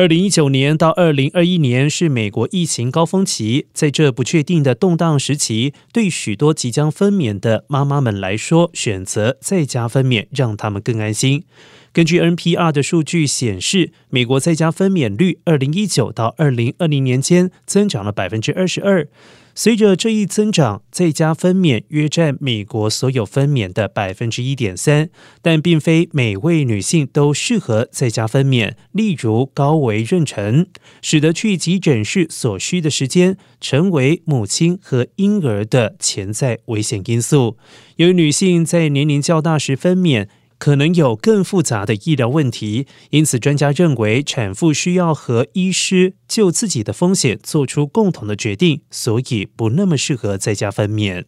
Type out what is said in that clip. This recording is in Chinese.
二零一九年到二零二一年是美国疫情高峰期，在这不确定的动荡时期，对许多即将分娩的妈妈们来说，选择在家分娩，让他们更安心。根据 NPR 的数据显示，美国在家分娩率二零一九到二零二零年间增长了百分之二十二。随着这一增长，在家分娩约占美国所有分娩的百分之一点三，但并非每位女性都适合在家分娩。例如高危妊娠，使得去急诊室所需的时间，成为母亲和婴儿的潜在危险因素。由于女性在年龄较大时分娩。可能有更复杂的医疗问题，因此专家认为产妇需要和医师就自己的风险做出共同的决定，所以不那么适合在家分娩。